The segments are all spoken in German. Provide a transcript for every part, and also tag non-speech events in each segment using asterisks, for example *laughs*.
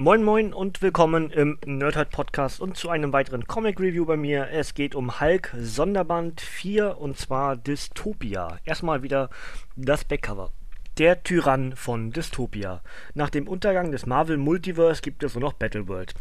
Moin Moin und willkommen im Nerdhead Podcast und zu einem weiteren Comic Review bei mir. Es geht um Hulk Sonderband 4 und zwar Dystopia. Erstmal wieder das Backcover. Der Tyrann von Dystopia. Nach dem Untergang des Marvel Multiverse gibt es nur noch Battleworld.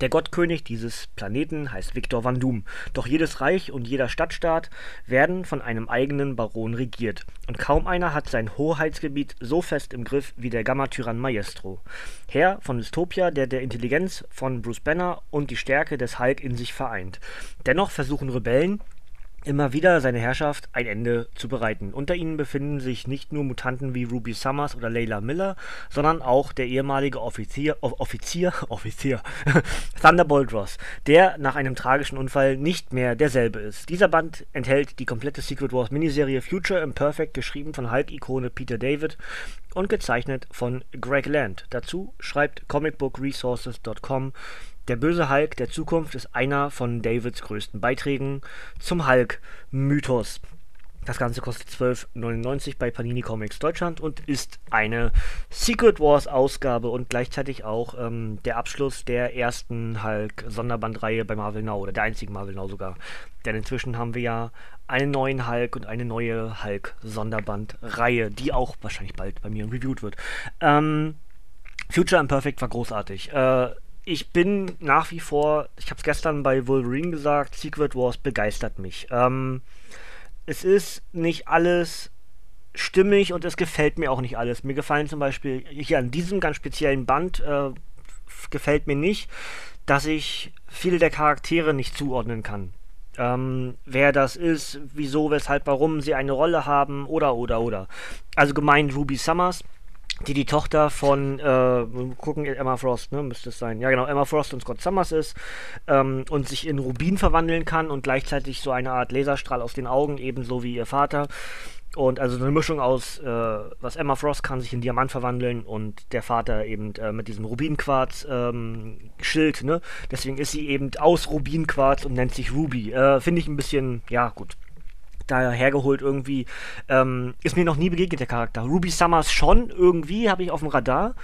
Der Gottkönig dieses Planeten heißt Victor Van Doom, doch jedes Reich und jeder Stadtstaat werden von einem eigenen Baron regiert, und kaum einer hat sein Hoheitsgebiet so fest im Griff wie der Gamma-Tyrann Maestro, Herr von Dystopia, der der Intelligenz von Bruce Banner und die Stärke des Hulk in sich vereint. Dennoch versuchen Rebellen, immer wieder seine Herrschaft ein Ende zu bereiten. Unter ihnen befinden sich nicht nur Mutanten wie Ruby Summers oder Layla Miller, sondern auch der ehemalige Offizier, Offizier, *laughs* Offizier, *laughs* Thunderbolt Ross, der nach einem tragischen Unfall nicht mehr derselbe ist. Dieser Band enthält die komplette Secret Wars Miniserie Future Imperfect, geschrieben von Hulk-Ikone Peter David und gezeichnet von Greg Land. Dazu schreibt comicbookresources.com der böse Hulk der Zukunft ist einer von Davids größten Beiträgen zum Hulk-Mythos. Das Ganze kostet 12,99 bei Panini Comics Deutschland und ist eine Secret Wars Ausgabe und gleichzeitig auch ähm, der Abschluss der ersten Hulk Sonderbandreihe bei Marvel Now oder der einzigen Marvel Now sogar. Denn inzwischen haben wir ja einen neuen Hulk und eine neue Hulk Sonderbandreihe, die auch wahrscheinlich bald bei mir reviewed wird. Ähm, Future Imperfect war großartig. Äh, ich bin nach wie vor, ich habe es gestern bei Wolverine gesagt, Secret Wars begeistert mich. Ähm, es ist nicht alles stimmig und es gefällt mir auch nicht alles. Mir gefallen zum Beispiel hier an diesem ganz speziellen Band äh, gefällt mir nicht, dass ich viele der Charaktere nicht zuordnen kann. Ähm, wer das ist, wieso, weshalb, warum sie eine Rolle haben oder oder oder. Also gemeint Ruby Summers die die Tochter von, äh, gucken, Emma Frost, ne, müsste es sein. Ja, genau, Emma Frost und Scott Summers ist ähm, und sich in Rubin verwandeln kann und gleichzeitig so eine Art Laserstrahl aus den Augen, ebenso wie ihr Vater. Und also eine Mischung aus, äh, was Emma Frost kann sich in Diamant verwandeln und der Vater eben äh, mit diesem Rubinquarz-Schild, ähm, ne? Deswegen ist sie eben aus Rubinquarz und nennt sich Ruby. Äh, Finde ich ein bisschen, ja, gut, da hergeholt irgendwie. Ähm, ist mir noch nie begegnet, der Charakter. Ruby Summers schon irgendwie, habe ich auf dem Radar.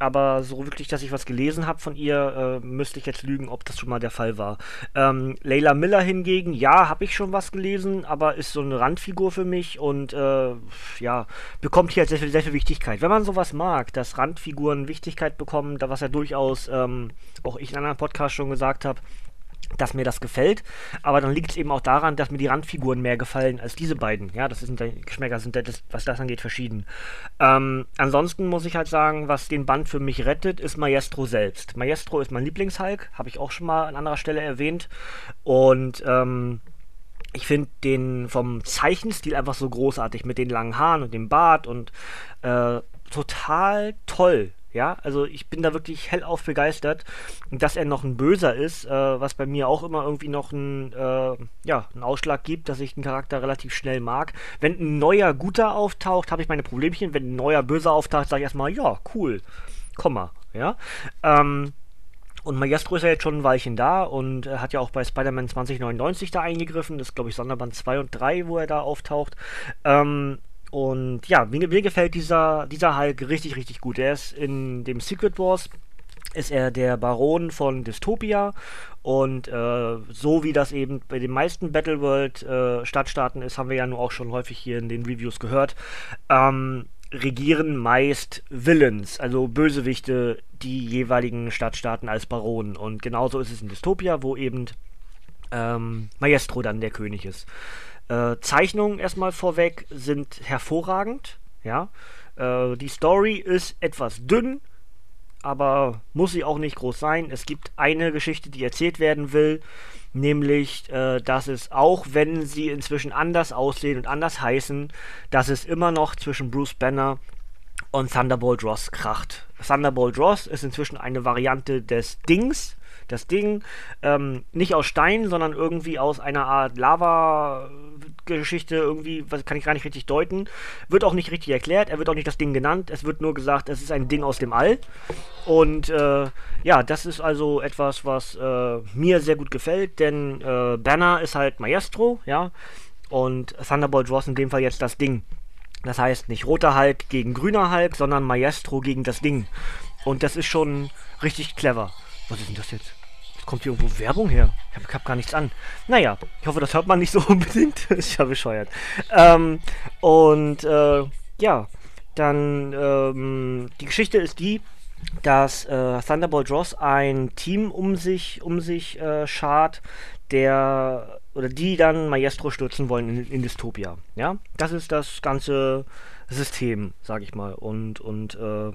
Aber so wirklich, dass ich was gelesen habe von ihr, äh, müsste ich jetzt lügen, ob das schon mal der Fall war. Ähm, Layla Miller hingegen, ja, habe ich schon was gelesen, aber ist so eine Randfigur für mich und äh, ja, bekommt hier halt sehr viel, sehr viel Wichtigkeit. Wenn man sowas mag, dass Randfiguren Wichtigkeit bekommen, da was ja durchaus ähm, auch ich in einem anderen Podcast schon gesagt habe, dass mir das gefällt. Aber dann liegt es eben auch daran, dass mir die Randfiguren mehr gefallen als diese beiden. Ja, das sind die Geschmäcker sind das, was das angeht verschieden. Ähm, ansonsten muss ich halt sagen, was den Band für mich rettet, ist Maestro selbst. Maestro ist mein Lieblingshulk, habe ich auch schon mal an anderer Stelle erwähnt. Und ähm, ich finde den vom Zeichenstil einfach so großartig mit den langen Haaren und dem Bart und äh, total toll. Ja, also ich bin da wirklich hellauf begeistert. Dass er noch ein Böser ist, äh, was bei mir auch immer irgendwie noch ein, äh, ja, einen Ausschlag gibt, dass ich den Charakter relativ schnell mag. Wenn ein neuer Guter auftaucht, habe ich meine Problemchen. Wenn ein neuer Böser auftaucht, sage ich erstmal, ja, cool, komm mal, ja. Ähm, und Maestro ist ja jetzt schon ein Weilchen da und er hat ja auch bei Spider-Man 2099 da eingegriffen. Das ist, glaube ich, Sonderband 2 und 3, wo er da auftaucht. Ähm, und ja, mir, mir gefällt dieser, dieser Hulk richtig, richtig gut. Er ist in dem Secret Wars ist er der Baron von Dystopia und äh, so wie das eben bei den meisten Battleworld äh, ist, haben wir ja nun auch schon häufig hier in den Reviews gehört, ähm, regieren meist Villains, also Bösewichte, die jeweiligen Stadtstaaten als Baronen und genauso ist es in Dystopia, wo eben ähm, Maestro dann der König ist. Äh, Zeichnungen erstmal vorweg sind hervorragend. Ja, äh, die Story ist etwas dünn, aber muss sie auch nicht groß sein. Es gibt eine Geschichte, die erzählt werden will, nämlich, äh, dass es auch, wenn sie inzwischen anders aussehen und anders heißen, dass es immer noch zwischen Bruce Banner und Thunderbolt Ross kracht. Thunderbolt Ross ist inzwischen eine Variante des Dings, das Ding ähm, nicht aus Stein, sondern irgendwie aus einer Art Lava-Geschichte, irgendwie, was kann ich gar nicht richtig deuten. Wird auch nicht richtig erklärt, er wird auch nicht das Ding genannt, es wird nur gesagt, es ist ein Ding aus dem All. Und äh, ja, das ist also etwas, was äh, mir sehr gut gefällt, denn äh, Banner ist halt Maestro, ja, und Thunderbolt Ross in dem Fall jetzt das Ding. Das heißt nicht roter Hulk gegen grüner Hulk, sondern Maestro gegen das Ding. Und das ist schon richtig clever. Was ist denn das jetzt? Jetzt kommt hier irgendwo Werbung her. Ich habe hab gar nichts an. Naja, ich hoffe, das hört man nicht so *laughs* unbedingt. ist ja bescheuert. Ähm, und äh, ja, dann ähm, die Geschichte ist die, dass äh, Thunderbolt Ross ein Team um sich um sich äh, schart, der oder die dann Maestro stürzen wollen in, in Dystopia. Ja, das ist das ganze System, sag ich mal. Und und äh,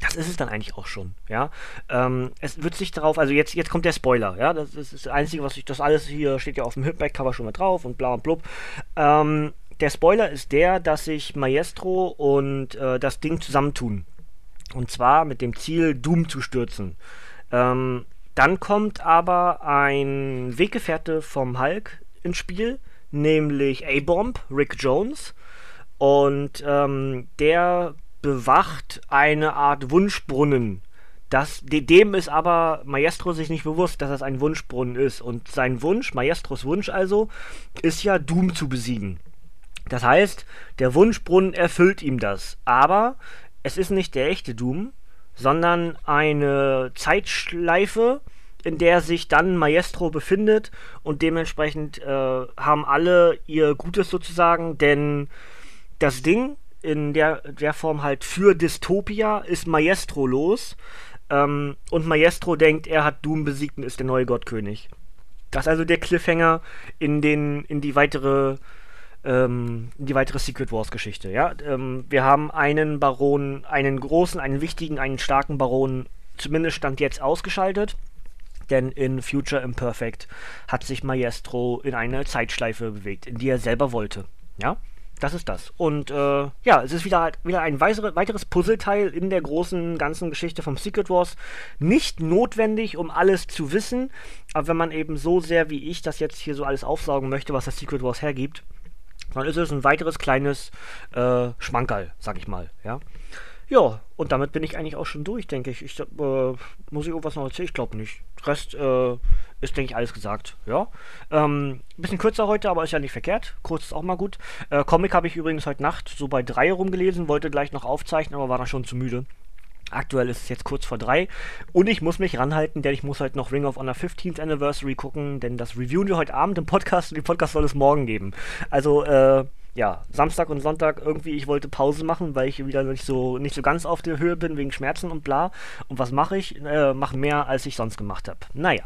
das ist es dann eigentlich auch schon, ja. Ähm, es wird sich darauf, also jetzt, jetzt kommt der Spoiler, ja. Das ist das Einzige, was ich, das alles hier steht ja auf dem Hipback-Cover schon mal drauf und bla und blub. Ähm, der Spoiler ist der, dass sich Maestro und äh, das Ding zusammentun. Und zwar mit dem Ziel, Doom zu stürzen. Ähm, dann kommt aber ein Weggefährte vom Hulk ins Spiel, nämlich A-Bomb, Rick Jones. Und ähm, der bewacht eine Art Wunschbrunnen. Das, dem ist aber Maestro sich nicht bewusst, dass das ein Wunschbrunnen ist. Und sein Wunsch, Maestros Wunsch also, ist ja Doom zu besiegen. Das heißt, der Wunschbrunnen erfüllt ihm das. Aber es ist nicht der echte Doom, sondern eine Zeitschleife, in der sich dann Maestro befindet und dementsprechend äh, haben alle ihr Gutes sozusagen, denn das Ding in der, der Form halt für Dystopia ist Maestro los ähm, und Maestro denkt, er hat Doom besiegt und ist der neue Gottkönig. Das ist also der Cliffhanger in, den, in die weitere ähm, die weitere Secret Wars Geschichte. Ja, ähm, wir haben einen Baron, einen großen, einen wichtigen, einen starken Baron, zumindest stand jetzt ausgeschaltet. Denn in Future Imperfect hat sich Maestro in eine Zeitschleife bewegt, in die er selber wollte. Ja, das ist das. Und äh, ja, es ist wieder, wieder ein weitere, weiteres Puzzleteil in der großen ganzen Geschichte vom Secret Wars. Nicht notwendig, um alles zu wissen, aber wenn man eben so sehr wie ich das jetzt hier so alles aufsaugen möchte, was das Secret Wars hergibt, dann ist es ein weiteres kleines äh, Schmankerl, sag ich mal, ja. Ja, und damit bin ich eigentlich auch schon durch, denke ich. Ich äh, muss ich irgendwas noch erzählen? Ich glaube nicht. Rest äh, ist, denke ich, alles gesagt. Ja. Ähm, bisschen kürzer heute, aber ist ja nicht verkehrt. Kurz ist auch mal gut. Äh, Comic habe ich übrigens heute Nacht so bei drei rumgelesen, wollte gleich noch aufzeichnen, aber war dann schon zu müde. Aktuell ist es jetzt kurz vor drei und ich muss mich ranhalten, denn ich muss heute noch Ring of Honor 15th Anniversary gucken, denn das reviewen wir heute Abend im Podcast und den Podcast soll es morgen geben. Also, äh, ja, Samstag und Sonntag irgendwie, ich wollte Pause machen, weil ich wieder nicht so, nicht so ganz auf der Höhe bin wegen Schmerzen und bla. Und was mache ich? Äh, mache mehr, als ich sonst gemacht habe. Naja,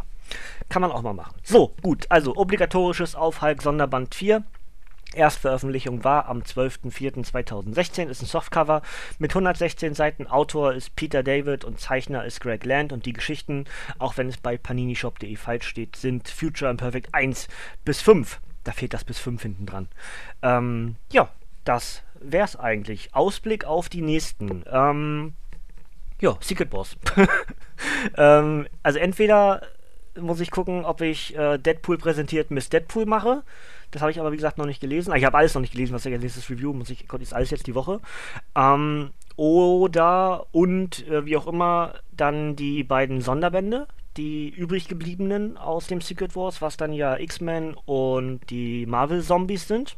kann man auch mal machen. So, gut, also obligatorisches Aufhalt Sonderband 4. Erstveröffentlichung war am 12.04.2016, ist ein Softcover mit 116 Seiten. Autor ist Peter David und Zeichner ist Greg Land und die Geschichten, auch wenn es bei paninishop.de falsch steht, sind Future Imperfect 1 bis 5. Da fehlt das bis 5 hinten dran. Ähm, ja, das wär's eigentlich. Ausblick auf die nächsten. Ähm, ja, Secret Wars. *laughs* ähm, also entweder muss ich gucken, ob ich äh, Deadpool präsentiert Miss Deadpool mache. Das habe ich aber, wie gesagt, noch nicht gelesen. Ah, ich habe alles noch nicht gelesen, was ich als nächstes Review muss. Ich konnte alles jetzt die Woche. Ähm, oder und äh, wie auch immer dann die beiden Sonderbände, die übrig gebliebenen aus dem Secret Wars, was dann ja X-Men und die Marvel Zombies sind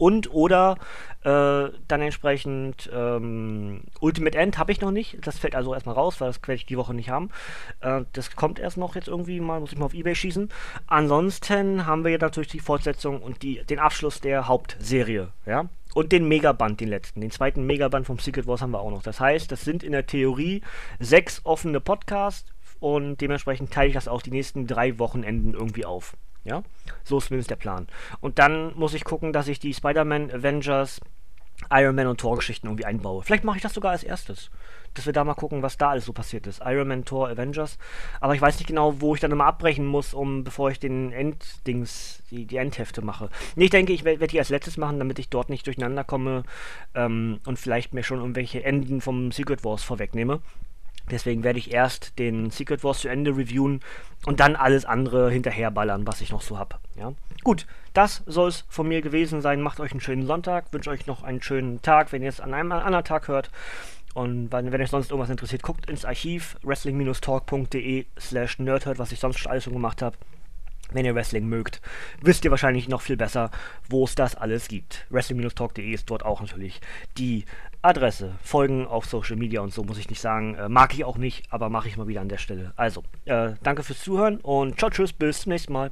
und oder äh, dann entsprechend ähm, Ultimate End habe ich noch nicht. Das fällt also erstmal raus, weil das werde ich die Woche nicht haben. Äh, das kommt erst noch jetzt irgendwie mal, muss ich mal auf Ebay schießen. Ansonsten haben wir natürlich die Fortsetzung und die, den Abschluss der Hauptserie, ja. Und den Megaband, den letzten. Den zweiten Megaband vom Secret Wars haben wir auch noch. Das heißt, das sind in der Theorie sechs offene Podcasts und dementsprechend teile ich das auch die nächsten drei Wochenenden irgendwie auf. Ja, so ist zumindest der Plan. Und dann muss ich gucken, dass ich die Spider-Man, Avengers, Iron Man und Thor-Geschichten irgendwie einbaue. Vielleicht mache ich das sogar als erstes. Dass wir da mal gucken, was da alles so passiert ist. Iron Man, Thor, Avengers. Aber ich weiß nicht genau, wo ich dann immer abbrechen muss, um bevor ich den Enddings, die, die Endhefte mache. Nee, ich denke, ich werde werd die als letztes machen, damit ich dort nicht durcheinander komme ähm, und vielleicht mir schon irgendwelche Enden vom Secret Wars vorwegnehme. Deswegen werde ich erst den Secret Wars zu Ende reviewen und dann alles andere hinterherballern, was ich noch so habe. Ja? Gut, das soll es von mir gewesen sein. Macht euch einen schönen Sonntag, wünsche euch noch einen schönen Tag, wenn ihr es an einem anderen Tag hört. Und wenn, wenn euch sonst irgendwas interessiert, guckt ins Archiv wrestling-talk.de slash nerdhurt, was ich sonst alles schon gemacht habe. Wenn ihr Wrestling mögt, wisst ihr wahrscheinlich noch viel besser, wo es das alles gibt. Wrestling-talk.de ist dort auch natürlich die Adresse. Folgen auf Social Media und so, muss ich nicht sagen. Äh, mag ich auch nicht, aber mache ich mal wieder an der Stelle. Also, äh, danke fürs Zuhören und ciao, tschüss, bis zum nächsten Mal.